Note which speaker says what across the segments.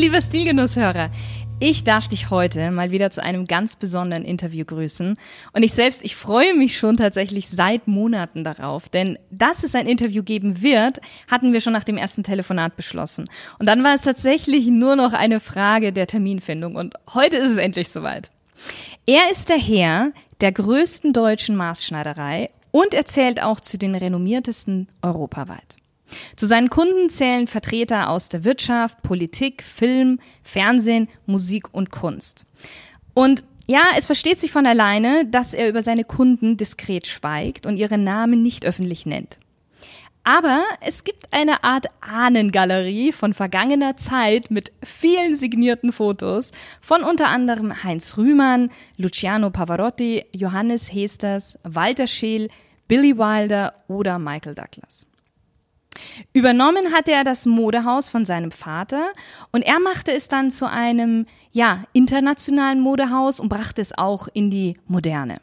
Speaker 1: Lieber Stilgenusshörer. Ich darf dich heute mal wieder zu einem ganz besonderen Interview grüßen. Und ich selbst, ich freue mich schon tatsächlich seit Monaten darauf. Denn dass es ein Interview geben wird, hatten wir schon nach dem ersten Telefonat beschlossen. Und dann war es tatsächlich nur noch eine Frage der Terminfindung. Und heute ist es endlich soweit. Er ist der Herr der größten deutschen Maßschneiderei und er zählt auch zu den renommiertesten europaweit. Zu seinen Kunden zählen Vertreter aus der Wirtschaft, Politik, Film, Fernsehen, Musik und Kunst. Und ja, es versteht sich von alleine, dass er über seine Kunden diskret schweigt und ihre Namen nicht öffentlich nennt. Aber es gibt eine Art Ahnengalerie von vergangener Zeit mit vielen signierten Fotos von unter anderem Heinz Rühmann, Luciano Pavarotti, Johannes Hesters, Walter Scheel, Billy Wilder oder Michael Douglas. Übernommen hatte er das Modehaus von seinem Vater und er machte es dann zu einem, ja, internationalen Modehaus und brachte es auch in die Moderne.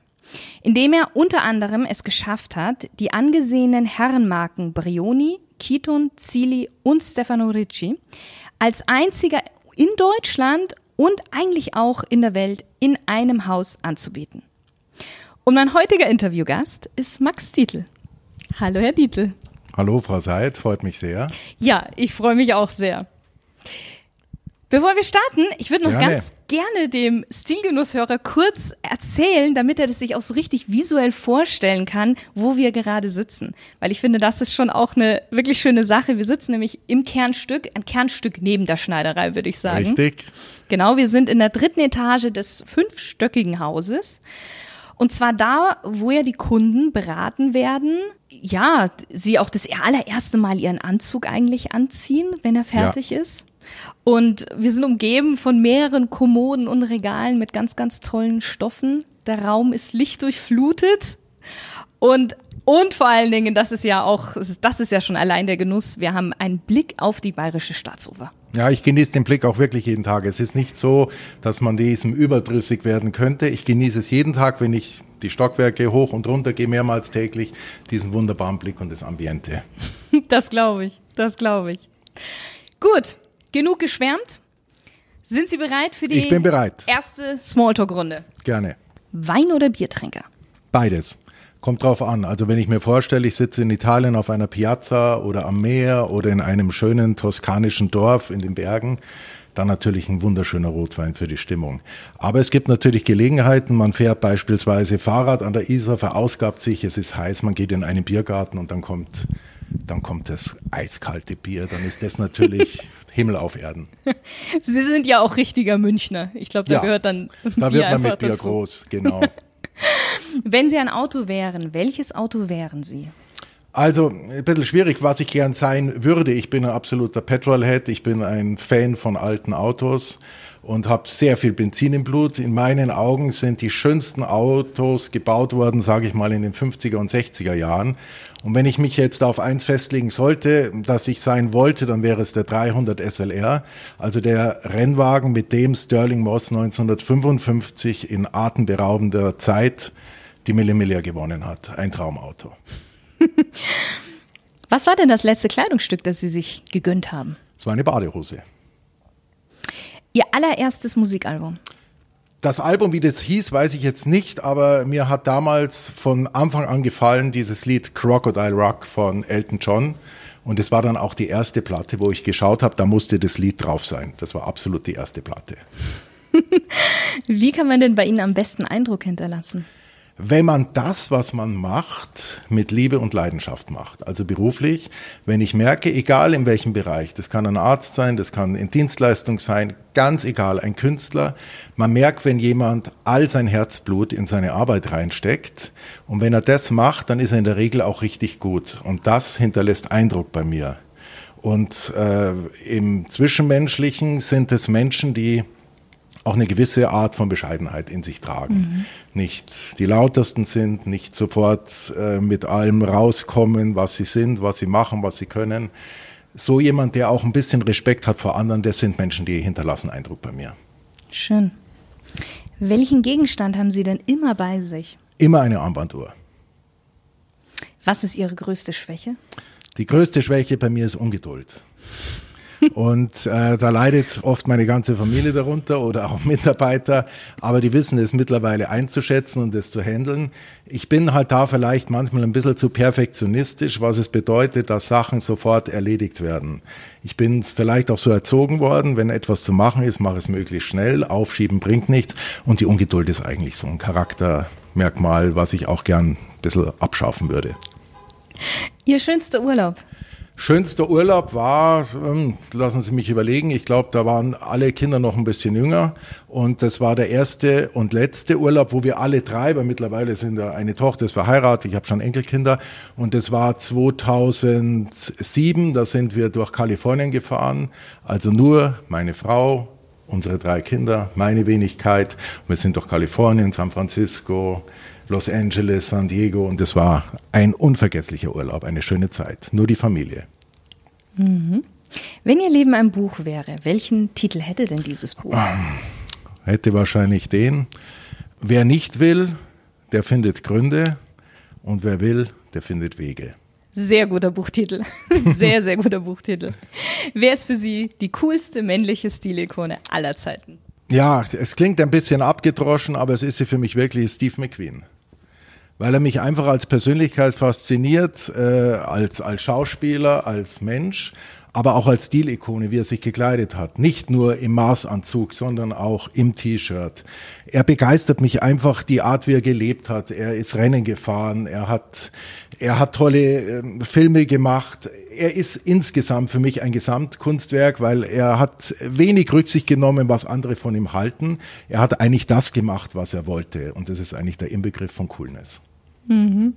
Speaker 1: Indem er unter anderem es geschafft hat, die angesehenen Herrenmarken Brioni, Kiton, Zili und Stefano Ricci als einziger in Deutschland und eigentlich auch in der Welt in einem Haus anzubieten. Und mein heutiger Interviewgast ist Max Dietl. Hallo, Herr Dietl.
Speaker 2: Hallo, Frau Seid, freut mich sehr.
Speaker 1: Ja, ich freue mich auch sehr. Bevor wir starten, ich würde noch gerne. ganz gerne dem Stilgenusshörer kurz erzählen, damit er das sich auch so richtig visuell vorstellen kann, wo wir gerade sitzen. Weil ich finde, das ist schon auch eine wirklich schöne Sache. Wir sitzen nämlich im Kernstück, ein Kernstück neben der Schneiderei, würde ich sagen.
Speaker 2: Richtig.
Speaker 1: Genau, wir sind in der dritten Etage des fünfstöckigen Hauses. Und zwar da, wo ja die Kunden beraten werden, ja, sie auch das allererste Mal ihren Anzug eigentlich anziehen, wenn er fertig ja. ist. Und wir sind umgeben von mehreren Kommoden und Regalen mit ganz, ganz tollen Stoffen. Der Raum ist lichtdurchflutet. Und, und vor allen Dingen, das ist ja auch, das ist ja schon allein der Genuss. Wir haben einen Blick auf die Bayerische Staatsoper.
Speaker 2: Ja, ich genieße den Blick auch wirklich jeden Tag. Es ist nicht so, dass man diesem überdrüssig werden könnte. Ich genieße es jeden Tag, wenn ich die Stockwerke hoch und runter gehe, mehrmals täglich, diesen wunderbaren Blick und das Ambiente.
Speaker 1: Das glaube ich, das glaube ich. Gut, genug geschwärmt. Sind Sie bereit für die
Speaker 2: ich bin bereit.
Speaker 1: erste Smalltalk-Runde?
Speaker 2: Gerne.
Speaker 1: Wein- oder Biertränker?
Speaker 2: Beides. Kommt drauf an. Also wenn ich mir vorstelle, ich sitze in Italien auf einer Piazza oder am Meer oder in einem schönen toskanischen Dorf in den Bergen, dann natürlich ein wunderschöner Rotwein für die Stimmung. Aber es gibt natürlich Gelegenheiten, man fährt beispielsweise Fahrrad an der Isar, verausgabt sich, es ist heiß, man geht in einen Biergarten und dann kommt, dann kommt das eiskalte Bier, dann ist das natürlich Himmel auf Erden.
Speaker 1: Sie sind ja auch richtiger Münchner. Ich glaube, da ja, gehört dann
Speaker 2: Da wird man mit Bier dazu. groß, genau.
Speaker 1: Wenn Sie ein Auto wären, welches Auto wären Sie?
Speaker 2: Also, ein bisschen schwierig, was ich gern sein würde. Ich bin ein absoluter Petrolhead, ich bin ein Fan von alten Autos und habe sehr viel Benzin im Blut. In meinen Augen sind die schönsten Autos gebaut worden, sage ich mal, in den 50er und 60er Jahren. Und wenn ich mich jetzt auf eins festlegen sollte, dass ich sein wollte, dann wäre es der 300 SLR, also der Rennwagen, mit dem Sterling Moss 1955 in atemberaubender Zeit die Millimillia gewonnen hat. Ein Traumauto.
Speaker 1: Was war denn das letzte Kleidungsstück, das Sie sich gegönnt haben?
Speaker 2: Es war eine Badehose.
Speaker 1: Ihr allererstes Musikalbum?
Speaker 2: Das Album, wie das hieß, weiß ich jetzt nicht, aber mir hat damals von Anfang an gefallen dieses Lied Crocodile Rock von Elton John. Und es war dann auch die erste Platte, wo ich geschaut habe, da musste das Lied drauf sein. Das war absolut die erste Platte.
Speaker 1: wie kann man denn bei Ihnen am besten Eindruck hinterlassen?
Speaker 2: Wenn man das, was man macht, mit Liebe und Leidenschaft macht. Also beruflich, wenn ich merke, egal in welchem Bereich, das kann ein Arzt sein, das kann in Dienstleistung sein, ganz egal, ein Künstler, man merkt, wenn jemand all sein Herzblut in seine Arbeit reinsteckt und wenn er das macht, dann ist er in der Regel auch richtig gut und das hinterlässt Eindruck bei mir. Und äh, im Zwischenmenschlichen sind es Menschen, die auch eine gewisse Art von Bescheidenheit in sich tragen. Mhm. Nicht die lautesten sind, nicht sofort äh, mit allem rauskommen, was sie sind, was sie machen, was sie können. So jemand, der auch ein bisschen Respekt hat vor anderen, das sind Menschen, die hinterlassen Eindruck bei mir.
Speaker 1: Schön. Welchen Gegenstand haben Sie denn immer bei sich?
Speaker 2: Immer eine Armbanduhr.
Speaker 1: Was ist Ihre größte Schwäche?
Speaker 2: Die größte Schwäche bei mir ist Ungeduld. Und äh, da leidet oft meine ganze Familie darunter oder auch Mitarbeiter, aber die wissen es mittlerweile einzuschätzen und es zu handeln. Ich bin halt da vielleicht manchmal ein bisschen zu perfektionistisch, was es bedeutet, dass Sachen sofort erledigt werden. Ich bin vielleicht auch so erzogen worden, wenn etwas zu machen ist, mache es möglichst schnell, aufschieben bringt nichts und die Ungeduld ist eigentlich so ein Charaktermerkmal, was ich auch gern ein bisschen abschaffen würde.
Speaker 1: Ihr schönster Urlaub?
Speaker 2: Schönster Urlaub war, ähm, lassen Sie mich überlegen, ich glaube, da waren alle Kinder noch ein bisschen jünger. Und das war der erste und letzte Urlaub, wo wir alle drei, weil mittlerweile sind da eine Tochter, ist verheiratet, ich habe schon Enkelkinder. Und das war 2007, da sind wir durch Kalifornien gefahren, also nur meine Frau, unsere drei Kinder, meine Wenigkeit, wir sind durch Kalifornien, San Francisco, Los Angeles, San Diego und es war ein unvergesslicher Urlaub, eine schöne Zeit. Nur die Familie.
Speaker 1: Mhm. Wenn Ihr Leben ein Buch wäre, welchen Titel hätte denn dieses Buch?
Speaker 2: Hätte wahrscheinlich den. Wer nicht will, der findet Gründe und wer will, der findet Wege.
Speaker 1: Sehr guter Buchtitel. Sehr, sehr guter Buchtitel. Wer ist für Sie die coolste männliche Stilikone aller Zeiten?
Speaker 2: Ja, es klingt ein bisschen abgedroschen, aber es ist sie für mich wirklich Steve McQueen weil er mich einfach als Persönlichkeit fasziniert, äh, als, als Schauspieler, als Mensch, aber auch als Stilikone, wie er sich gekleidet hat. Nicht nur im Maßanzug, sondern auch im T-Shirt. Er begeistert mich einfach die Art, wie er gelebt hat. Er ist Rennen gefahren, er hat, er hat tolle äh, Filme gemacht. Er ist insgesamt für mich ein Gesamtkunstwerk, weil er hat wenig Rücksicht genommen, was andere von ihm halten. Er hat eigentlich das gemacht, was er wollte. Und das ist eigentlich der Inbegriff von Coolness. Mhm.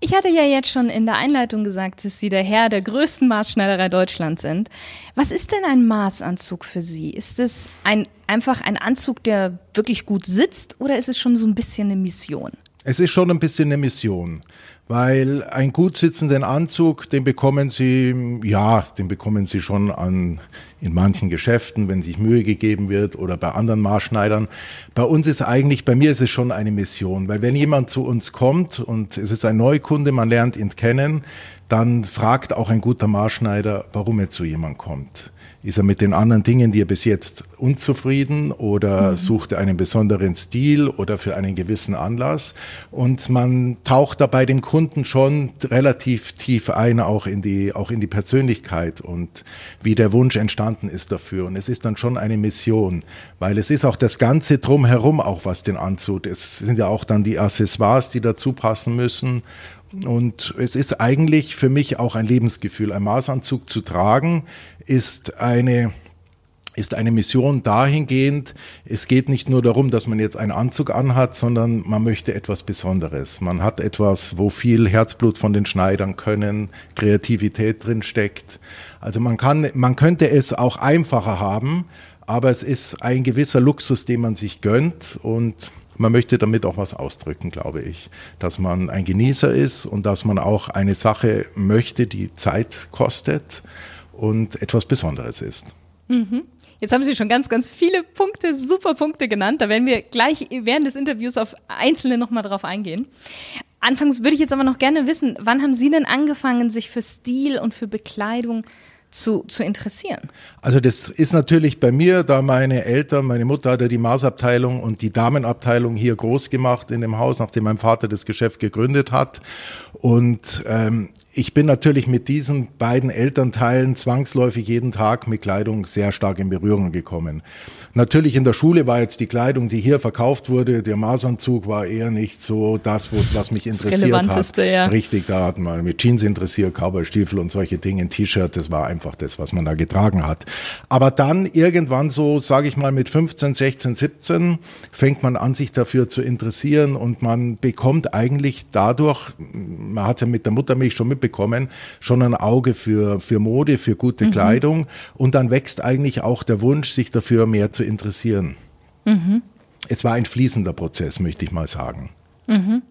Speaker 1: Ich hatte ja jetzt schon in der Einleitung gesagt, dass Sie der Herr der größten Maßschneiderei Deutschlands sind. Was ist denn ein Maßanzug für Sie? Ist es ein, einfach ein Anzug, der wirklich gut sitzt oder ist es schon so ein bisschen eine Mission?
Speaker 2: Es ist schon ein bisschen eine Mission weil einen gut sitzenden Anzug, den bekommen Sie, ja, den bekommen Sie schon an, in manchen Geschäften, wenn sich Mühe gegeben wird oder bei anderen Maßschneidern. Bei uns ist eigentlich, bei mir ist es schon eine Mission, weil wenn jemand zu uns kommt und es ist ein Neukunde, man lernt ihn kennen, dann fragt auch ein guter Maßschneider, warum er zu jemand kommt. Ist er mit den anderen Dingen, die er bis jetzt unzufrieden oder mhm. sucht er einen besonderen Stil oder für einen gewissen Anlass? Und man taucht da bei dem Kunden schon relativ tief ein, auch in die, auch in die Persönlichkeit und wie der Wunsch entstanden ist dafür. Und es ist dann schon eine Mission, weil es ist auch das Ganze drumherum auch, was den Anzug. Es sind ja auch dann die Accessoires, die dazu passen müssen und es ist eigentlich für mich auch ein Lebensgefühl. Ein Maßanzug zu tragen ist eine ist eine Mission dahingehend, es geht nicht nur darum, dass man jetzt einen Anzug anhat, sondern man möchte etwas Besonderes. Man hat etwas, wo viel Herzblut von den Schneidern können, Kreativität drin steckt. Also man kann, man könnte es auch einfacher haben, aber es ist ein gewisser Luxus, den man sich gönnt und man möchte damit auch was ausdrücken, glaube ich. Dass man ein Genießer ist und dass man auch eine Sache möchte, die Zeit kostet und etwas Besonderes ist.
Speaker 1: Mhm. Jetzt haben Sie schon ganz, ganz viele Punkte, super Punkte genannt. Da werden wir gleich während des Interviews auf einzelne nochmal drauf eingehen. Anfangs würde ich jetzt aber noch gerne wissen, wann haben Sie denn angefangen, sich für Stil und für Bekleidung zu, zu interessieren?
Speaker 2: Also das ist natürlich bei mir, da meine Eltern, meine Mutter hat ja die Maßabteilung und die Damenabteilung hier groß gemacht in dem Haus, nachdem mein Vater das Geschäft gegründet hat. Und ähm, ich bin natürlich mit diesen beiden Elternteilen zwangsläufig jeden Tag mit Kleidung sehr stark in Berührung gekommen. Natürlich in der Schule war jetzt die Kleidung, die hier verkauft wurde, der Maßanzug war eher nicht so das, was mich interessiert hat. Ja. Richtig, da hat man mit Jeans interessiert, Cowboystiefel und solche Dinge, ein T-Shirt, das war einfach das, was man da getragen hat. Aber dann irgendwann so, sage ich mal, mit 15, 16, 17 fängt man an, sich dafür zu interessieren und man bekommt eigentlich dadurch, man hat ja mit der Muttermilch schon mitbekommen, bekommen, schon ein Auge für, für Mode, für gute mhm. Kleidung. Und dann wächst eigentlich auch der Wunsch, sich dafür mehr zu interessieren. Mhm. Es war ein fließender Prozess, möchte ich mal sagen.
Speaker 1: Mhm.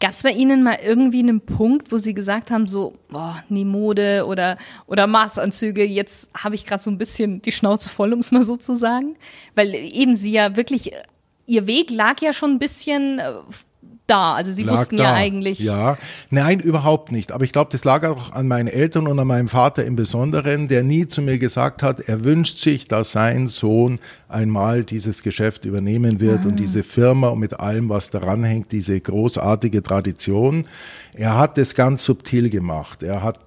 Speaker 1: Gab es bei Ihnen mal irgendwie einen Punkt, wo Sie gesagt haben, so, boah, nie Mode oder, oder Maßanzüge, jetzt habe ich gerade so ein bisschen die Schnauze voll, um es mal so zu sagen? Weil eben Sie ja wirklich, Ihr Weg lag ja schon ein bisschen äh, da. Also sie wussten da. ja eigentlich.
Speaker 2: Ja, nein, überhaupt nicht. Aber ich glaube, das lag auch an meinen Eltern und an meinem Vater im Besonderen, der nie zu mir gesagt hat, er wünscht sich, dass sein Sohn einmal dieses Geschäft übernehmen wird ah. und diese Firma und mit allem, was daran hängt, diese großartige Tradition. Er hat es ganz subtil gemacht. Er hat,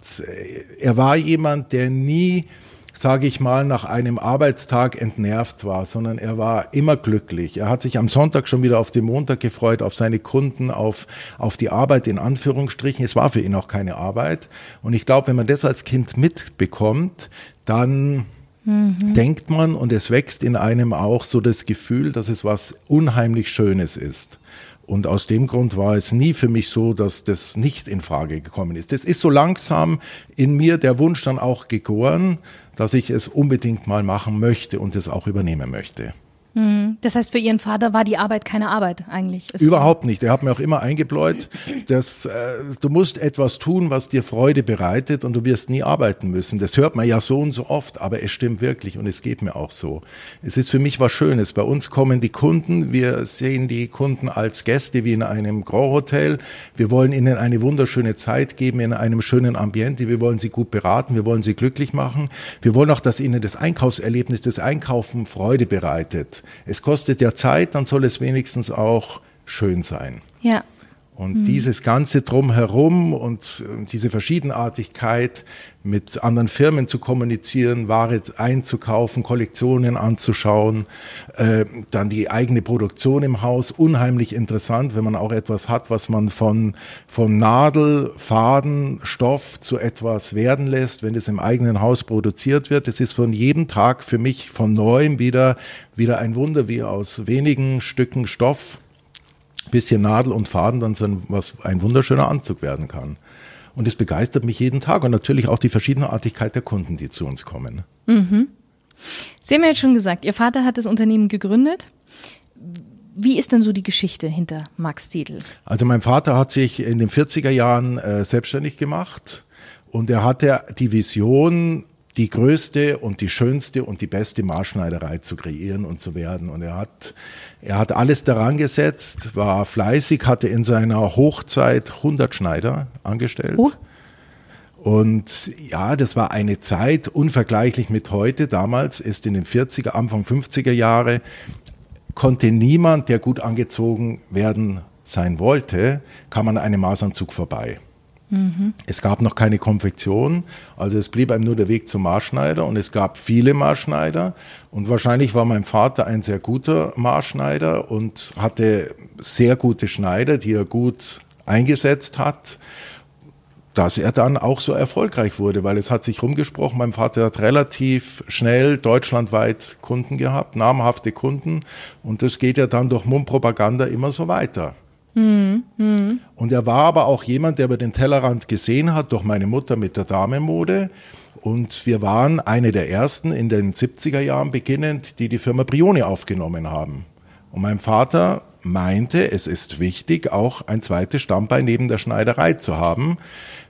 Speaker 2: er war jemand, der nie sage ich mal, nach einem Arbeitstag entnervt war, sondern er war immer glücklich. Er hat sich am Sonntag schon wieder auf den Montag gefreut, auf seine Kunden, auf, auf die Arbeit in Anführungsstrichen. Es war für ihn auch keine Arbeit. Und ich glaube, wenn man das als Kind mitbekommt, dann mhm. denkt man und es wächst in einem auch so das Gefühl, dass es was unheimlich Schönes ist. Und aus dem Grund war es nie für mich so, dass das nicht in Frage gekommen ist. Es ist so langsam in mir der Wunsch dann auch gegoren, dass ich es unbedingt mal machen möchte und es auch übernehmen möchte.
Speaker 1: Mhm. Das heißt, für Ihren Vater war die Arbeit keine Arbeit eigentlich?
Speaker 2: Es Überhaupt nicht. Er hat mir auch immer eingebläut, dass äh, du musst etwas tun, was dir Freude bereitet und du wirst nie arbeiten müssen. Das hört man ja so und so oft, aber es stimmt wirklich und es geht mir auch so. Es ist für mich was Schönes. Bei uns kommen die Kunden, wir sehen die Kunden als Gäste wie in einem Grand Hotel. Wir wollen ihnen eine wunderschöne Zeit geben in einem schönen Ambiente. Wir wollen sie gut beraten, wir wollen sie glücklich machen. Wir wollen auch, dass ihnen das Einkaufserlebnis, das Einkaufen Freude bereitet. Es kostet ja Zeit, dann soll es wenigstens auch schön sein.
Speaker 1: Ja.
Speaker 2: Und mhm. dieses ganze Drumherum und diese Verschiedenartigkeit mit anderen Firmen zu kommunizieren, Ware einzukaufen, Kollektionen anzuschauen, äh, dann die eigene Produktion im Haus, unheimlich interessant, wenn man auch etwas hat, was man von, von Nadel, Faden, Stoff zu etwas werden lässt, wenn es im eigenen Haus produziert wird. Es ist von jedem Tag für mich von neuem wieder, wieder ein Wunder, wie aus wenigen Stücken Stoff bisschen Nadel und Faden dann so ein, was ein wunderschöner Anzug werden kann. Und es begeistert mich jeden Tag und natürlich auch die Verschiedenartigkeit der Kunden, die zu uns kommen.
Speaker 1: Mhm. Sie haben ja jetzt schon gesagt, Ihr Vater hat das Unternehmen gegründet. Wie ist denn so die Geschichte hinter Max Dietl?
Speaker 2: Also mein Vater hat sich in den 40er Jahren äh, selbstständig gemacht und er hatte die Vision, die größte und die schönste und die beste Maßschneiderei zu kreieren und zu werden. Und er hat, er hat alles daran gesetzt, war fleißig, hatte in seiner Hochzeit 100 Schneider angestellt. Oh. Und ja, das war eine Zeit unvergleichlich mit heute. Damals ist in den 40er, Anfang 50er Jahre, konnte niemand, der gut angezogen werden sein wollte, kam an einem Maßanzug vorbei. Es gab noch keine Konfektion, also es blieb einem nur der Weg zum Maßschneider und es gab viele Maßschneider und wahrscheinlich war mein Vater ein sehr guter Maßschneider und hatte sehr gute Schneider, die er gut eingesetzt hat dass er dann auch so erfolgreich wurde, weil es hat sich rumgesprochen, mein Vater hat relativ schnell deutschlandweit Kunden gehabt, namhafte Kunden und das geht ja dann durch Mundpropaganda immer so weiter. Mhm. Und er war aber auch jemand, der über den Tellerrand gesehen hat, durch meine Mutter mit der Damenmode. Und wir waren eine der ersten in den 70er Jahren beginnend, die die Firma Brioni aufgenommen haben. Und mein Vater meinte, es ist wichtig, auch ein zweites Stammbein neben der Schneiderei zu haben,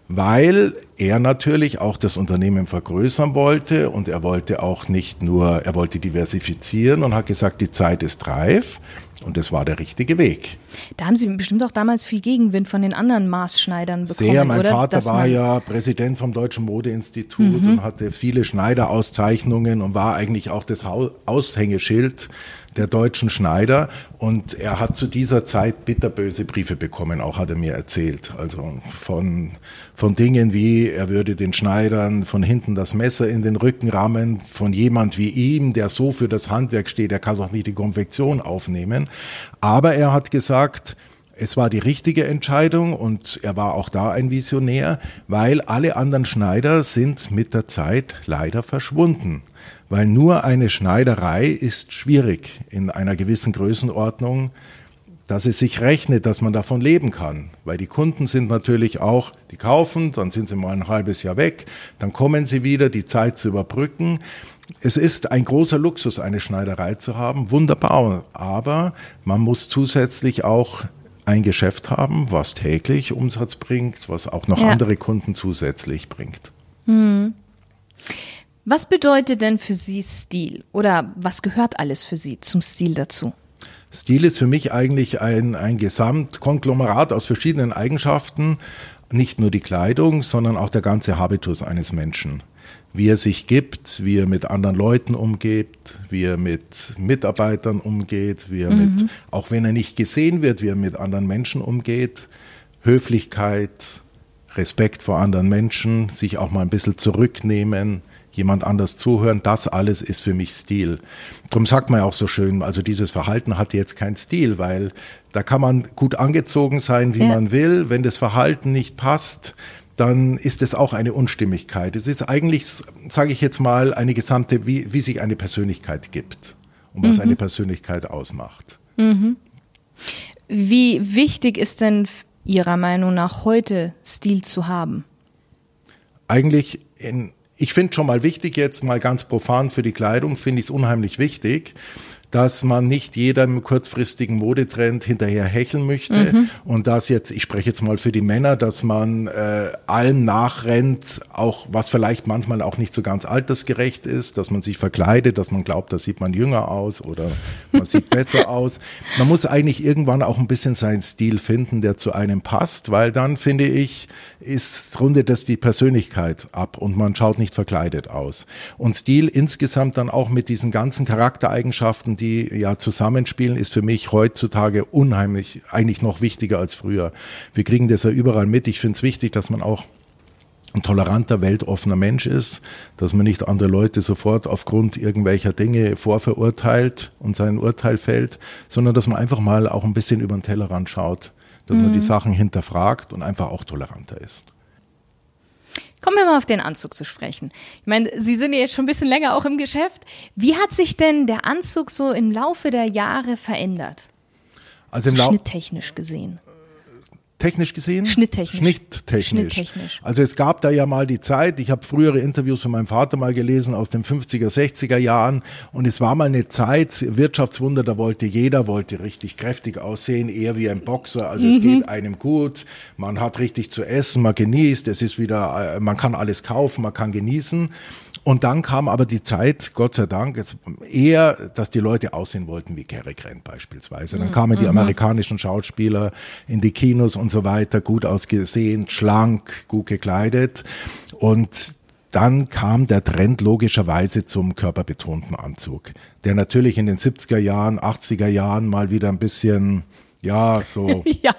Speaker 2: weil er natürlich auch das Unternehmen vergrößern wollte und er wollte auch nicht nur, er wollte diversifizieren und hat gesagt, die Zeit ist reif. Und das war der richtige Weg.
Speaker 1: Da haben Sie bestimmt auch damals viel Gegenwind von den anderen Maßschneidern bekommen.
Speaker 2: Sehr, mein oder? Vater Dass war ja Präsident vom Deutschen Modeinstitut mhm. und hatte viele Schneiderauszeichnungen und war eigentlich auch das Aushängeschild der deutschen Schneider. Und er hat zu dieser Zeit bitterböse Briefe bekommen, auch hat er mir erzählt. Also von, von Dingen wie, er würde den Schneidern von hinten das Messer in den Rücken rammen, von jemand wie ihm, der so für das Handwerk steht, der kann doch nicht die Konfektion aufnehmen. Aber er hat gesagt, es war die richtige Entscheidung und er war auch da ein Visionär, weil alle anderen Schneider sind mit der Zeit leider verschwunden weil nur eine Schneiderei ist schwierig in einer gewissen Größenordnung. dass es sich rechnet, dass man davon leben kann. Weil die Kunden sind natürlich auch, die kaufen, dann sind sie mal ein halbes Jahr weg, dann kommen sie wieder, die Zeit zu überbrücken. Es ist ein großer Luxus, eine Schneiderei zu haben, wunderbar, aber man muss zusätzlich auch ein Geschäft haben, was täglich Umsatz bringt, was auch noch ja. andere Kunden zusätzlich bringt. Hm.
Speaker 1: Was bedeutet denn für Sie Stil? Oder was gehört alles für Sie zum Stil dazu?
Speaker 2: Stil ist für mich eigentlich ein, ein Gesamtkonglomerat aus verschiedenen Eigenschaften. Nicht nur die Kleidung, sondern auch der ganze Habitus eines Menschen. Wie er sich gibt, wie er mit anderen Leuten umgeht, wie er mit Mitarbeitern umgeht, wie er mhm. mit, auch wenn er nicht gesehen wird, wie er mit anderen Menschen umgeht. Höflichkeit, Respekt vor anderen Menschen, sich auch mal ein bisschen zurücknehmen, jemand anders zuhören, das alles ist für mich Stil. Drum sagt man ja auch so schön, also dieses Verhalten hat jetzt keinen Stil, weil da kann man gut angezogen sein, wie ja. man will. Wenn das Verhalten nicht passt, dann ist es auch eine Unstimmigkeit. Es ist eigentlich, sage ich jetzt mal, eine gesamte, wie, wie sich eine Persönlichkeit gibt und was mhm. eine Persönlichkeit ausmacht. Mhm.
Speaker 1: Wie wichtig ist denn Ihrer Meinung nach heute Stil zu haben?
Speaker 2: Eigentlich in ich finde schon mal wichtig jetzt mal ganz profan für die Kleidung, finde ich es unheimlich wichtig, dass man nicht jedem kurzfristigen Modetrend hinterher hecheln möchte mhm. und dass jetzt, ich spreche jetzt mal für die Männer, dass man äh, allen nachrennt, auch was vielleicht manchmal auch nicht so ganz altersgerecht ist, dass man sich verkleidet, dass man glaubt, da sieht man jünger aus oder man sieht besser aus. Man muss eigentlich irgendwann auch ein bisschen seinen Stil finden, der zu einem passt, weil dann finde ich, ist rundet das die Persönlichkeit ab und man schaut nicht verkleidet aus. Und Stil insgesamt dann auch mit diesen ganzen Charaktereigenschaften, die ja zusammenspielen, ist für mich heutzutage unheimlich, eigentlich noch wichtiger als früher. Wir kriegen das ja überall mit. Ich finde es wichtig, dass man auch ein toleranter, weltoffener Mensch ist, dass man nicht andere Leute sofort aufgrund irgendwelcher Dinge vorverurteilt und sein Urteil fällt, sondern dass man einfach mal auch ein bisschen über den Tellerrand schaut dass mhm. man die mhm. Sachen hinterfragt und einfach auch toleranter ist.
Speaker 1: Kommen wir mal auf den Anzug zu sprechen. Ich meine, Sie sind ja jetzt schon ein bisschen länger auch im Geschäft. Wie hat sich denn der Anzug so im Laufe der Jahre verändert?
Speaker 2: Also im Laufe
Speaker 1: schnitttechnisch gesehen
Speaker 2: technisch gesehen?
Speaker 1: Schnitttechnisch.
Speaker 2: Schnitttechnisch. Schnitttechnisch. Also es gab da ja mal die Zeit, ich habe frühere Interviews von meinem Vater mal gelesen aus den 50er, 60er Jahren und es war mal eine Zeit, Wirtschaftswunder, da wollte jeder, wollte richtig kräftig aussehen, eher wie ein Boxer, also mhm. es geht einem gut, man hat richtig zu essen, man genießt, es ist wieder, äh, man kann alles kaufen, man kann genießen und dann kam aber die Zeit, Gott sei Dank, jetzt eher, dass die Leute aussehen wollten wie Cary Grant beispielsweise. Dann mhm. kamen die mhm. amerikanischen Schauspieler in die Kinos und so weiter, gut ausgesehen, schlank, gut gekleidet. Und dann kam der Trend logischerweise zum körperbetonten Anzug, der natürlich in den 70er Jahren, 80er Jahren mal wieder ein bisschen, ja, so ja.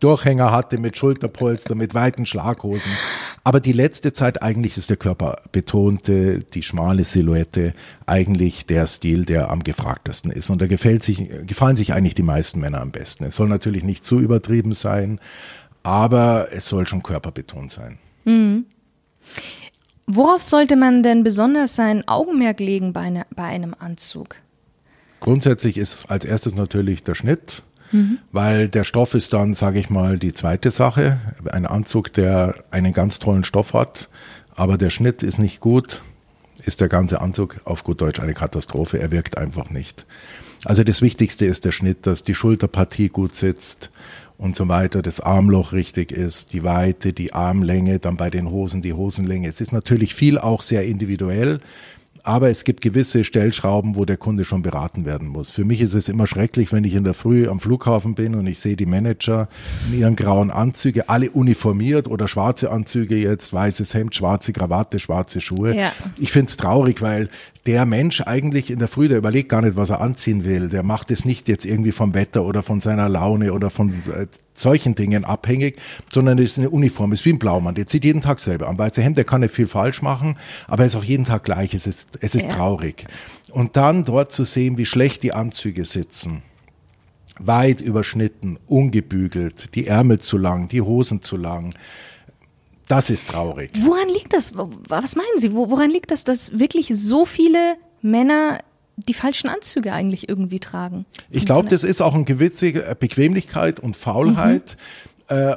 Speaker 2: Durchhänger hatte mit Schulterpolster, mit weiten Schlaghosen. Aber die letzte Zeit eigentlich ist der Körper betonte, die schmale Silhouette eigentlich der Stil, der am gefragtesten ist. Und da gefällt sich, gefallen sich eigentlich die meisten Männer am besten. Es soll natürlich nicht zu übertrieben sein, aber es soll schon körperbetont sein. Mhm.
Speaker 1: Worauf sollte man denn besonders sein Augenmerk legen bei, eine, bei einem Anzug?
Speaker 2: Grundsätzlich ist als erstes natürlich der Schnitt Mhm. Weil der Stoff ist dann, sage ich mal, die zweite Sache. Ein Anzug, der einen ganz tollen Stoff hat, aber der Schnitt ist nicht gut, ist der ganze Anzug auf gut Deutsch eine Katastrophe. Er wirkt einfach nicht. Also das Wichtigste ist der Schnitt, dass die Schulterpartie gut sitzt und so weiter, das Armloch richtig ist, die Weite, die Armlänge, dann bei den Hosen die Hosenlänge. Es ist natürlich viel auch sehr individuell. Aber es gibt gewisse Stellschrauben, wo der Kunde schon beraten werden muss. Für mich ist es immer schrecklich, wenn ich in der Früh am Flughafen bin und ich sehe die Manager in ihren grauen Anzüge, alle uniformiert oder schwarze Anzüge jetzt, weißes Hemd, schwarze Krawatte, schwarze Schuhe. Ja. Ich finde es traurig, weil der Mensch eigentlich in der Früh, der überlegt gar nicht, was er anziehen will. Der macht es nicht jetzt irgendwie vom Wetter oder von seiner Laune oder von äh, solchen Dingen abhängig, sondern es ist eine Uniform, es ist wie ein Blaumann. Der zieht jeden Tag selber an. Weiße Hemd, der kann nicht viel falsch machen, aber er ist auch jeden Tag gleich. Es ist, es ist ja. traurig. Und dann dort zu sehen, wie schlecht die Anzüge sitzen weit überschnitten, ungebügelt, die Ärmel zu lang, die Hosen zu lang, das ist traurig.
Speaker 1: Woran liegt das? Was meinen Sie? Woran liegt das, dass wirklich so viele Männer die falschen Anzüge eigentlich irgendwie tragen.
Speaker 2: Ich glaube, das ist auch eine gewisse Bequemlichkeit und Faulheit, mhm. äh,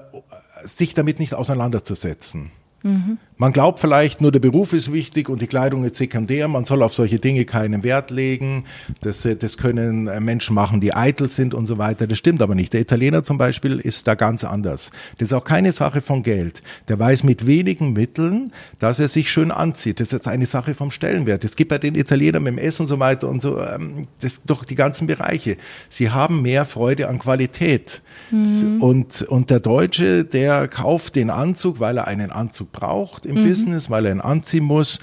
Speaker 2: sich damit nicht auseinanderzusetzen. Mhm. Man glaubt vielleicht, nur der Beruf ist wichtig und die Kleidung ist sekundär. Man soll auf solche Dinge keinen Wert legen. Das, äh, das können äh, Menschen machen, die eitel sind und so weiter. Das stimmt aber nicht. Der Italiener zum Beispiel ist da ganz anders. Das ist auch keine Sache von Geld. Der weiß mit wenigen Mitteln, dass er sich schön anzieht. Das ist jetzt eine Sache vom Stellenwert. Es gibt bei den Italienern mit dem Essen und so weiter und so, ähm, das doch die ganzen Bereiche. Sie haben mehr Freude an Qualität. Mhm. Und, und der Deutsche, der kauft den Anzug, weil er einen Anzug braucht im mhm. Business, weil er ihn anziehen muss.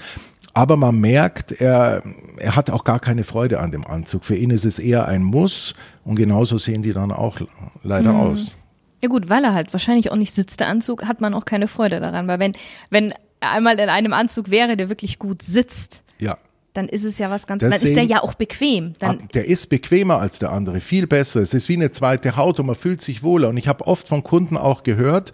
Speaker 2: Aber man merkt, er, er hat auch gar keine Freude an dem Anzug. Für ihn ist es eher ein Muss und genauso sehen die dann auch leider mhm. aus.
Speaker 1: Ja gut, weil er halt wahrscheinlich auch nicht sitzt, der Anzug, hat man auch keine Freude daran. Weil wenn, wenn er einmal in einem Anzug wäre, der wirklich gut sitzt,
Speaker 2: ja
Speaker 1: dann ist es ja was ganz, Deswegen, dann ist der ja auch bequem. Dann
Speaker 2: der ist bequemer als der andere, viel besser. Es ist wie eine zweite Haut und man fühlt sich wohler. Und ich habe oft von Kunden auch gehört,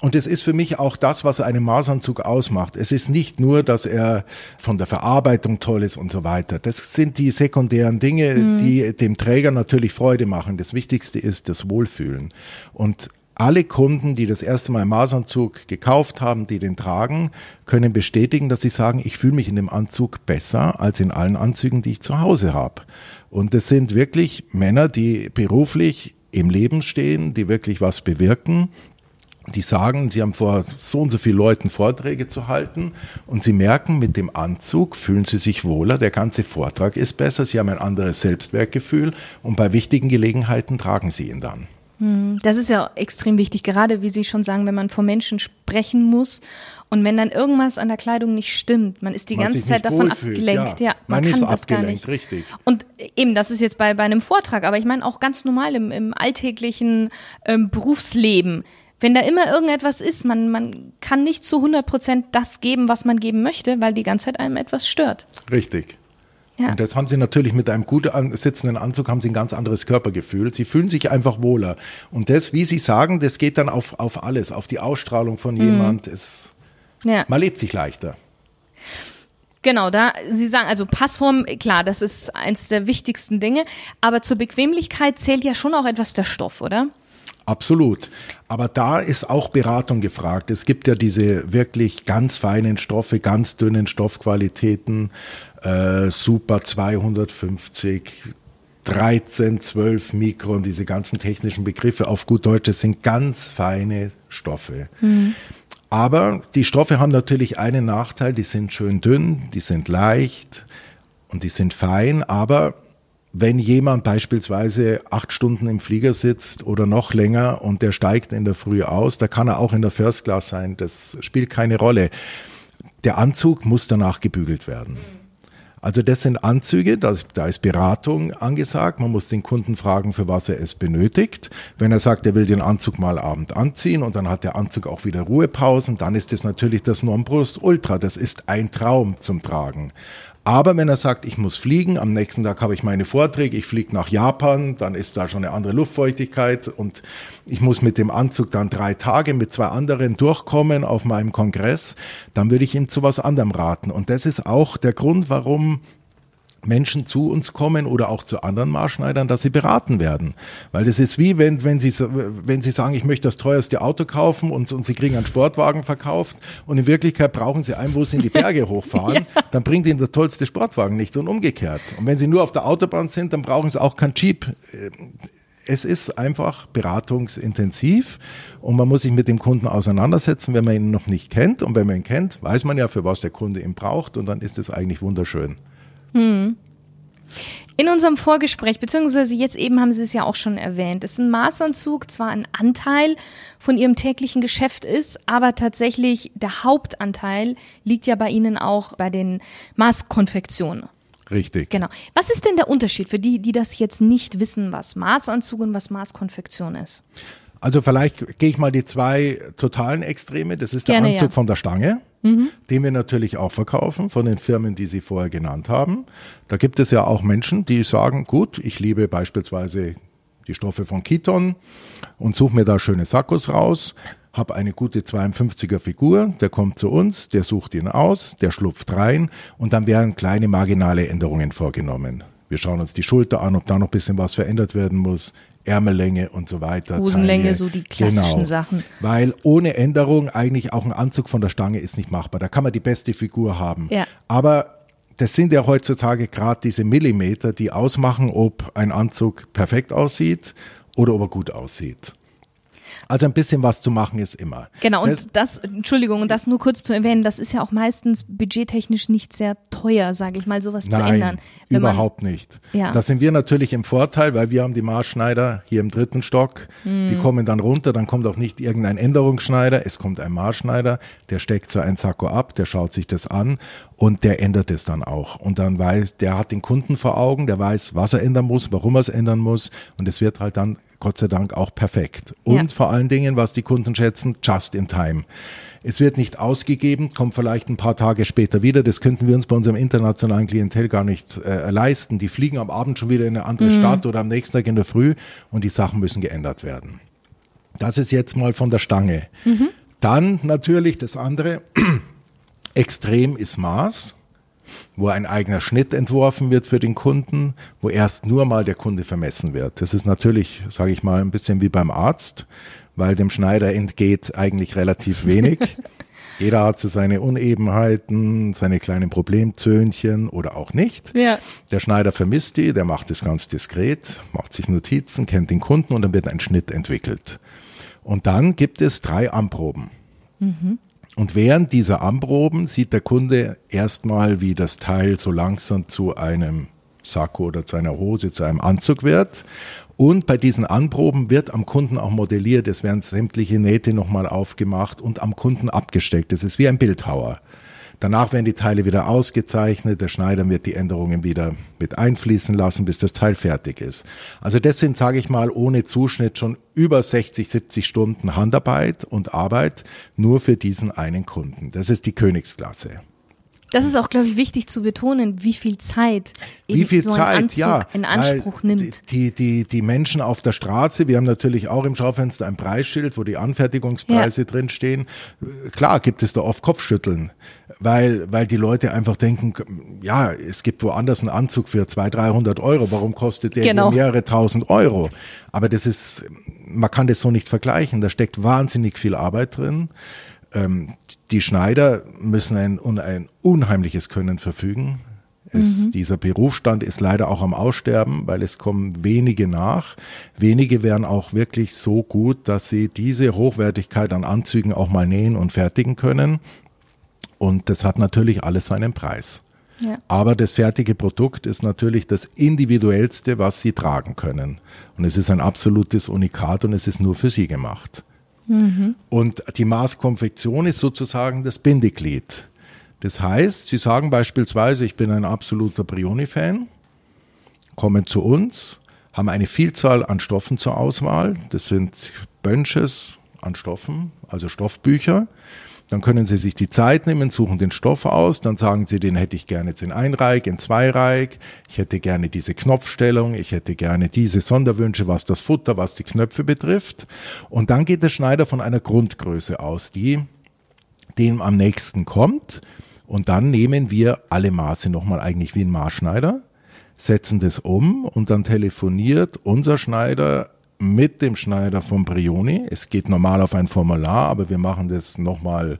Speaker 2: und es ist für mich auch das, was einen Maßanzug ausmacht. Es ist nicht nur, dass er von der Verarbeitung toll ist und so weiter. Das sind die sekundären Dinge, mhm. die dem Träger natürlich Freude machen. Das Wichtigste ist das Wohlfühlen. Und alle Kunden, die das erste Mal einen Maßanzug gekauft haben, die den tragen, können bestätigen, dass sie sagen, ich fühle mich in dem Anzug besser als in allen Anzügen, die ich zu Hause habe. Und das sind wirklich Männer, die beruflich im Leben stehen, die wirklich was bewirken, die sagen, sie haben vor so und so vielen Leuten Vorträge zu halten und sie merken, mit dem Anzug fühlen sie sich wohler, der ganze Vortrag ist besser, sie haben ein anderes Selbstwertgefühl und bei wichtigen Gelegenheiten tragen sie ihn dann.
Speaker 1: Hm, das ist ja extrem wichtig, gerade wie Sie schon sagen, wenn man vor Menschen sprechen muss und wenn dann irgendwas an der Kleidung nicht stimmt, man ist die man ganze Zeit davon abgelenkt. Ja, ja
Speaker 2: man, man kann das gar nicht. Richtig.
Speaker 1: Und eben, das ist jetzt bei, bei einem Vortrag, aber ich meine auch ganz normal im, im alltäglichen ähm, Berufsleben wenn da immer irgendetwas ist, man, man kann nicht zu 100 Prozent das geben, was man geben möchte, weil die ganze Zeit einem etwas stört.
Speaker 2: Richtig. Ja. Und das haben sie natürlich mit einem gut sitzenden Anzug, haben sie ein ganz anderes Körpergefühl. Sie fühlen sich einfach wohler. Und das, wie Sie sagen, das geht dann auf, auf alles, auf die Ausstrahlung von mhm. jemand. Es, ja. Man lebt sich leichter.
Speaker 1: Genau, da Sie sagen, also Passform, klar, das ist eins der wichtigsten Dinge, aber zur Bequemlichkeit zählt ja schon auch etwas der Stoff, oder?
Speaker 2: Absolut. Aber da ist auch Beratung gefragt. Es gibt ja diese wirklich ganz feinen Stoffe, ganz dünnen Stoffqualitäten, äh, Super 250, 13, 12 Mikron, diese ganzen technischen Begriffe auf gut Deutsch, das sind ganz feine Stoffe. Mhm. Aber die Stoffe haben natürlich einen Nachteil, die sind schön dünn, die sind leicht und die sind fein, aber wenn jemand beispielsweise acht Stunden im Flieger sitzt oder noch länger und der steigt in der Früh aus, da kann er auch in der First Class sein, das spielt keine Rolle. Der Anzug muss danach gebügelt werden. Also das sind Anzüge, da ist Beratung angesagt. Man muss den Kunden fragen, für was er es benötigt. Wenn er sagt, er will den Anzug mal abend anziehen und dann hat der Anzug auch wieder Ruhepausen, dann ist das natürlich das Nonplusultra. Das ist ein Traum zum Tragen. Aber wenn er sagt, ich muss fliegen, am nächsten Tag habe ich meine Vorträge, ich fliege nach Japan, dann ist da schon eine andere Luftfeuchtigkeit und ich muss mit dem Anzug dann drei Tage mit zwei anderen durchkommen auf meinem Kongress, dann würde ich ihn zu was anderem raten. Und das ist auch der Grund, warum Menschen zu uns kommen oder auch zu anderen Maßschneidern, dass sie beraten werden. Weil das ist wie, wenn, wenn, sie, wenn sie sagen, ich möchte das teuerste Auto kaufen und, und sie kriegen einen Sportwagen verkauft und in Wirklichkeit brauchen sie einen, wo sie in die Berge hochfahren, ja. dann bringt ihnen der tollste Sportwagen nichts und umgekehrt. Und wenn sie nur auf der Autobahn sind, dann brauchen sie auch kein Jeep. Es ist einfach beratungsintensiv und man muss sich mit dem Kunden auseinandersetzen, wenn man ihn noch nicht kennt. Und wenn man ihn kennt, weiß man ja, für was der Kunde ihn braucht und dann ist es eigentlich wunderschön. Hm.
Speaker 1: In unserem Vorgespräch, beziehungsweise jetzt eben haben Sie es ja auch schon erwähnt, ist ein Maßanzug zwar ein Anteil von Ihrem täglichen Geschäft ist, aber tatsächlich der Hauptanteil liegt ja bei Ihnen auch bei den Maßkonfektionen.
Speaker 2: Richtig.
Speaker 1: Genau. Was ist denn der Unterschied für die, die das jetzt nicht wissen, was Maßanzug und was Maßkonfektion ist?
Speaker 2: Also vielleicht gehe ich mal die zwei totalen Extreme. Das ist der Gerne, Anzug ja. von der Stange mhm. den wir natürlich auch verkaufen von den Firmen, die Sie vorher genannt haben. Da gibt es ja auch Menschen, die sagen, gut, ich liebe beispielsweise die Stoffe von Kiton und suche mir da schöne Sakkos raus. habe eine gute 52er Figur, der kommt zu uns, der sucht ihn aus, der schlupft rein und dann werden kleine marginale Änderungen vorgenommen. Wir schauen uns die Schulter an, ob da noch ein bisschen was verändert werden muss. Ärmellänge und so weiter.
Speaker 1: Hosenlänge, Taille. so die klassischen
Speaker 2: genau.
Speaker 1: Sachen.
Speaker 2: Weil ohne Änderung eigentlich auch ein Anzug von der Stange ist nicht machbar. Da kann man die beste Figur haben.
Speaker 1: Ja.
Speaker 2: Aber das sind ja heutzutage gerade diese Millimeter, die ausmachen, ob ein Anzug perfekt aussieht oder ob er gut aussieht. Also ein bisschen was zu machen ist immer.
Speaker 1: Genau, und das, das Entschuldigung, und das nur kurz zu erwähnen, das ist ja auch meistens budgettechnisch nicht sehr teuer, sage ich mal, sowas
Speaker 2: nein,
Speaker 1: zu ändern.
Speaker 2: überhaupt
Speaker 1: man,
Speaker 2: nicht.
Speaker 1: Ja.
Speaker 2: Da sind wir natürlich im Vorteil, weil wir haben die Maßschneider hier im dritten Stock, mhm. die kommen dann runter, dann kommt auch nicht irgendein Änderungsschneider, es kommt ein Maßschneider, der steckt so ein Sakko ab, der schaut sich das an und der ändert es dann auch. Und dann weiß, der hat den Kunden vor Augen, der weiß, was er ändern muss, warum er es ändern muss und es wird halt dann Gott sei Dank auch perfekt. Und ja. vor allen Dingen, was die Kunden schätzen, just in time. Es wird nicht ausgegeben, kommt vielleicht ein paar Tage später wieder. Das könnten wir uns bei unserem internationalen Klientel gar nicht äh, leisten. Die fliegen am Abend schon wieder in eine andere mhm. Stadt oder am nächsten Tag in der Früh und die Sachen müssen geändert werden. Das ist jetzt mal von der Stange. Mhm. Dann natürlich das andere. Extrem ist Maß wo ein eigener Schnitt entworfen wird für den Kunden, wo erst nur mal der Kunde vermessen wird. Das ist natürlich, sage ich mal, ein bisschen wie beim Arzt, weil dem Schneider entgeht eigentlich relativ wenig. Jeder hat so seine Unebenheiten, seine kleinen Problemzöhnchen oder auch nicht.
Speaker 1: Ja.
Speaker 2: Der Schneider vermisst die, der macht es ganz diskret, macht sich Notizen, kennt den Kunden und dann wird ein Schnitt entwickelt. Und dann gibt es drei Anproben. Mhm. Und während dieser Anproben sieht der Kunde erstmal, wie das Teil so langsam zu einem Sakko oder zu einer Hose, zu einem Anzug wird. Und bei diesen Anproben wird am Kunden auch modelliert. Es werden sämtliche Nähte nochmal aufgemacht und am Kunden abgesteckt. Das ist wie ein Bildhauer. Danach werden die Teile wieder ausgezeichnet. Der Schneider wird die Änderungen wieder mit einfließen lassen, bis das Teil fertig ist. Also das sind, sage ich mal, ohne Zuschnitt schon über 60, 70 Stunden Handarbeit und Arbeit nur für diesen einen Kunden. Das ist die Königsklasse.
Speaker 1: Das ist auch, glaube ich, wichtig zu betonen, wie viel Zeit
Speaker 2: wie viel so ein Zeit,
Speaker 1: Anzug
Speaker 2: ja,
Speaker 1: in Anspruch nimmt.
Speaker 2: Die, die, die Menschen auf der Straße, wir haben natürlich auch im Schaufenster ein Preisschild, wo die Anfertigungspreise ja. drinstehen. Klar gibt es da oft Kopfschütteln, weil, weil die Leute einfach denken, ja, es gibt woanders einen Anzug für 200, 300 Euro, warum kostet der
Speaker 1: genau.
Speaker 2: mehrere tausend Euro? Aber das ist, man kann das so nicht vergleichen, da steckt wahnsinnig viel Arbeit drin ähm, die Schneider müssen ein, ein unheimliches Können verfügen. Es, mhm. Dieser Berufsstand ist leider auch am Aussterben, weil es kommen wenige nach. Wenige wären auch wirklich so gut, dass sie diese Hochwertigkeit an Anzügen auch mal nähen und fertigen können. Und das hat natürlich alles seinen Preis. Ja. Aber das fertige Produkt ist natürlich das individuellste, was sie tragen können. Und es ist ein absolutes Unikat und es ist nur für sie gemacht. Mhm. Und die Maßkonfektion ist sozusagen das Bindeglied. Das heißt, Sie sagen beispielsweise, ich bin ein absoluter Brioni-Fan, kommen zu uns, haben eine Vielzahl an Stoffen zur Auswahl. Das sind Bunches an Stoffen, also Stoffbücher. Dann können Sie sich die Zeit nehmen, suchen den Stoff aus, dann sagen Sie, den hätte ich gerne jetzt in Einreich, in Zweireich, ich hätte gerne diese Knopfstellung, ich hätte gerne diese Sonderwünsche, was das Futter, was die Knöpfe betrifft. Und dann geht der Schneider von einer Grundgröße aus, die dem am nächsten kommt. Und dann nehmen wir alle Maße nochmal eigentlich wie ein Maßschneider, setzen das um und dann telefoniert unser Schneider mit dem Schneider von Brioni. Es geht normal auf ein Formular, aber wir machen das nochmal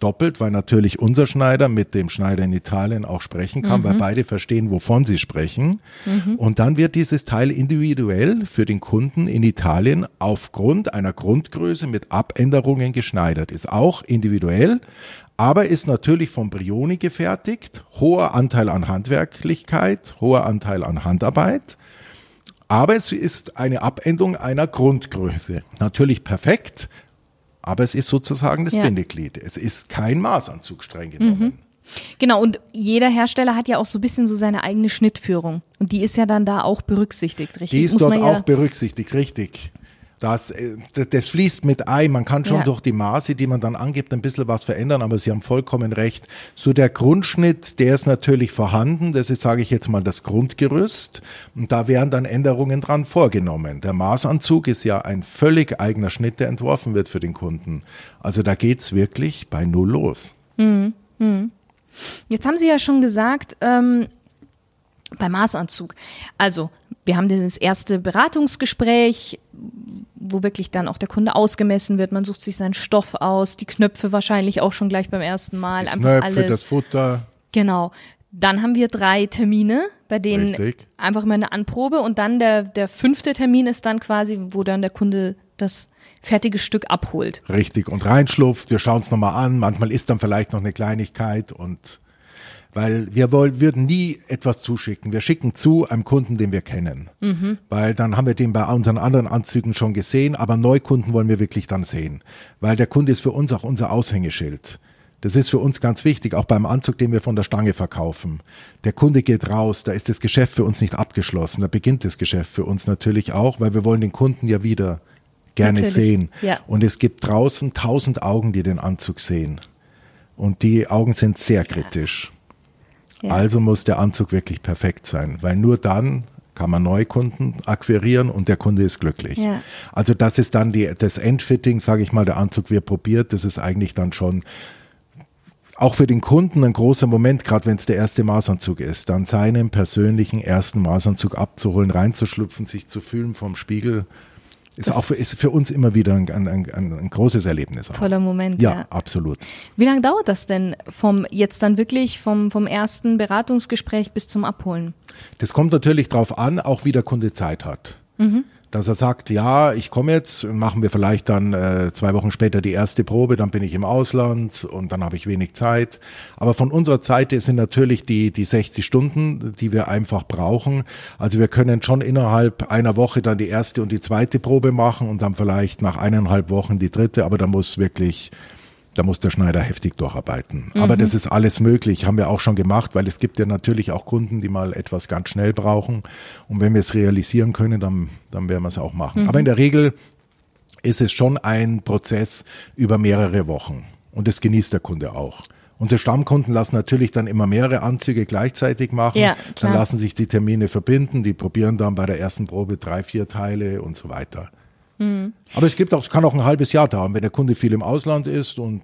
Speaker 2: doppelt, weil natürlich unser Schneider mit dem Schneider in Italien auch sprechen kann, mhm. weil beide verstehen, wovon sie sprechen. Mhm. Und dann wird dieses Teil individuell für den Kunden in Italien aufgrund einer Grundgröße mit Abänderungen geschneidert. Ist auch individuell, aber ist natürlich von Brioni gefertigt. Hoher Anteil an Handwerklichkeit, hoher Anteil an Handarbeit. Aber es ist eine Abendung einer Grundgröße. Natürlich perfekt, aber es ist sozusagen das ja. Bindeglied. Es ist kein Maßanzug streng genommen. Mhm.
Speaker 1: Genau, und jeder Hersteller hat ja auch so ein bisschen so seine eigene Schnittführung. Und die ist ja dann da auch berücksichtigt, richtig?
Speaker 2: Die ist Muss dort auch berücksichtigt, richtig. Das, äh, das, das fließt mit ein. Man kann schon
Speaker 1: Ja.
Speaker 2: durch die Maße, die man dann angibt, ein bisschen was verändern, aber Sie haben vollkommen recht. So der Grundschnitt, der ist natürlich vorhanden. Das ist, sage ich jetzt mal, das Grundgerüst. Und da werden dann Änderungen dran vorgenommen. Der Maßanzug ist ja ein völlig eigener Schnitt, der entworfen wird für den Kunden. Also da geht's wirklich bei Null los.
Speaker 1: Jetzt haben Sie ja schon gesagt, ähm, beim Maßanzug. Also, wir haben das erste Beratungsgespräch, wo wirklich dann auch der Kunde ausgemessen wird. Man sucht sich seinen Stoff aus, die Knöpfe wahrscheinlich auch schon gleich beim ersten Mal. Einfach
Speaker 2: Knöpfe,
Speaker 1: alles.
Speaker 2: das Futter.
Speaker 1: Genau. Dann haben wir drei Termine, bei denen
Speaker 2: Richtig.
Speaker 1: einfach mal eine Anprobe und dann der, der fünfte Termin ist dann quasi, wo dann der Kunde das fertige Stück abholt.
Speaker 2: Richtig, und reinschlupft, wir schauen es nochmal an, manchmal ist dann vielleicht noch eine Kleinigkeit und weil wir wollen, würden nie etwas zuschicken. Wir schicken zu einem Kunden, den wir kennen. Weil dann haben wir den bei unseren anderen Anzügen schon gesehen, aber Neukunden wollen wir wirklich dann sehen. Weil der Kunde ist für uns auch unser Aushängeschild. Das ist für uns ganz wichtig, auch beim Anzug, den wir von der Stange verkaufen. Der Kunde geht raus, da ist das Geschäft für uns nicht abgeschlossen, da beginnt das Geschäft für uns natürlich auch, weil wir wollen den Kunden ja wieder gerne
Speaker 1: Natürlich,
Speaker 2: sehen.
Speaker 1: ja.
Speaker 2: Und es gibt draußen tausend Augen, die den Anzug sehen. Und die Augen sind sehr kritisch.
Speaker 1: Ja.
Speaker 2: Also muss der Anzug wirklich perfekt sein, weil nur dann kann man Neukunden akquirieren und der Kunde ist glücklich.
Speaker 1: Ja.
Speaker 2: Also das ist dann die, das Endfitting, sage ich mal, der Anzug wird probiert. Das ist eigentlich dann schon auch für den Kunden ein großer Moment, gerade wenn es der erste Maßanzug ist, dann seinen persönlichen ersten Maßanzug abzuholen, reinzuschlüpfen, sich zu fühlen vom Spiegel, ist
Speaker 1: Das
Speaker 2: auch für, ist für uns immer wieder ein, ein, ein, ein großes Erlebnis. Auch.
Speaker 1: Toller Moment,
Speaker 2: Ja,
Speaker 1: ja.
Speaker 2: absolut.
Speaker 1: Wie lange dauert das denn vom jetzt dann wirklich vom, vom ersten Beratungsgespräch bis zum Abholen?
Speaker 2: Das kommt natürlich darauf an, auch wie der Kunde Zeit hat. Dass er sagt, ja, ich komme jetzt, machen wir vielleicht dann äh, zwei Wochen später die erste Probe, dann bin ich im Ausland und dann habe ich wenig Zeit. Aber von unserer Seite sind natürlich die, die 60 Stunden, die wir einfach brauchen. Also wir können schon innerhalb einer Woche dann die erste und die zweite Probe machen und dann vielleicht nach eineinhalb Wochen die dritte, aber da muss wirklich da muss der Schneider heftig durcharbeiten. Aber das ist alles möglich, haben wir auch schon gemacht, weil es gibt ja natürlich auch Kunden, die mal etwas ganz schnell brauchen. Und wenn wir es realisieren können, dann, dann werden wir es auch machen. Aber in der Regel ist es schon ein Prozess über mehrere Wochen. Und das genießt der Kunde auch. Unsere Stammkunden lassen natürlich dann immer mehrere Anzüge gleichzeitig machen.
Speaker 1: Ja,
Speaker 2: dann lassen sich die Termine verbinden. Die probieren dann bei der ersten Probe drei, vier Teile und so weiter.
Speaker 1: Mhm.
Speaker 2: Aber es gibt auch, es kann auch ein halbes Jahr dauern, wenn der Kunde viel im Ausland ist und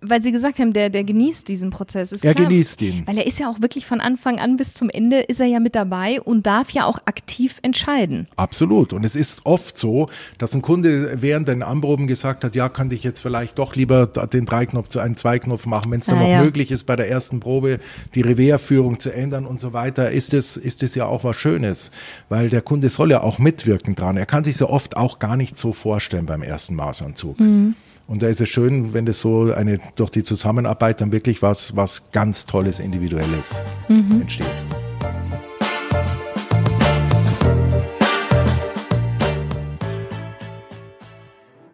Speaker 1: Weil Sie gesagt haben, der, der genießt diesen Prozess. Ist
Speaker 2: er
Speaker 1: klar,
Speaker 2: genießt ihn.
Speaker 1: Weil er ist ja auch wirklich von Anfang an bis zum Ende ist er ja mit dabei und darf ja auch aktiv entscheiden.
Speaker 2: Absolut. Und es ist oft so, dass ein Kunde während den Anproben gesagt hat, ja, kann ich jetzt vielleicht doch lieber den Dreiknopf zu einem Zweiknopf machen, wenn es dann
Speaker 1: Ah,
Speaker 2: noch
Speaker 1: ja.
Speaker 2: möglich ist, bei der ersten Probe die Revers-Führung zu ändern und so weiter, ist es, ist es ja auch was Schönes. Weil der Kunde soll ja auch mitwirken dran. Er kann sich so oft auch gar nicht so vorstellen beim ersten Maßanzug.
Speaker 1: Mhm.
Speaker 2: Und da ist es schön, wenn das so eine, durch die Zusammenarbeit dann wirklich was, was ganz Tolles, Individuelles
Speaker 1: Mhm.
Speaker 2: entsteht.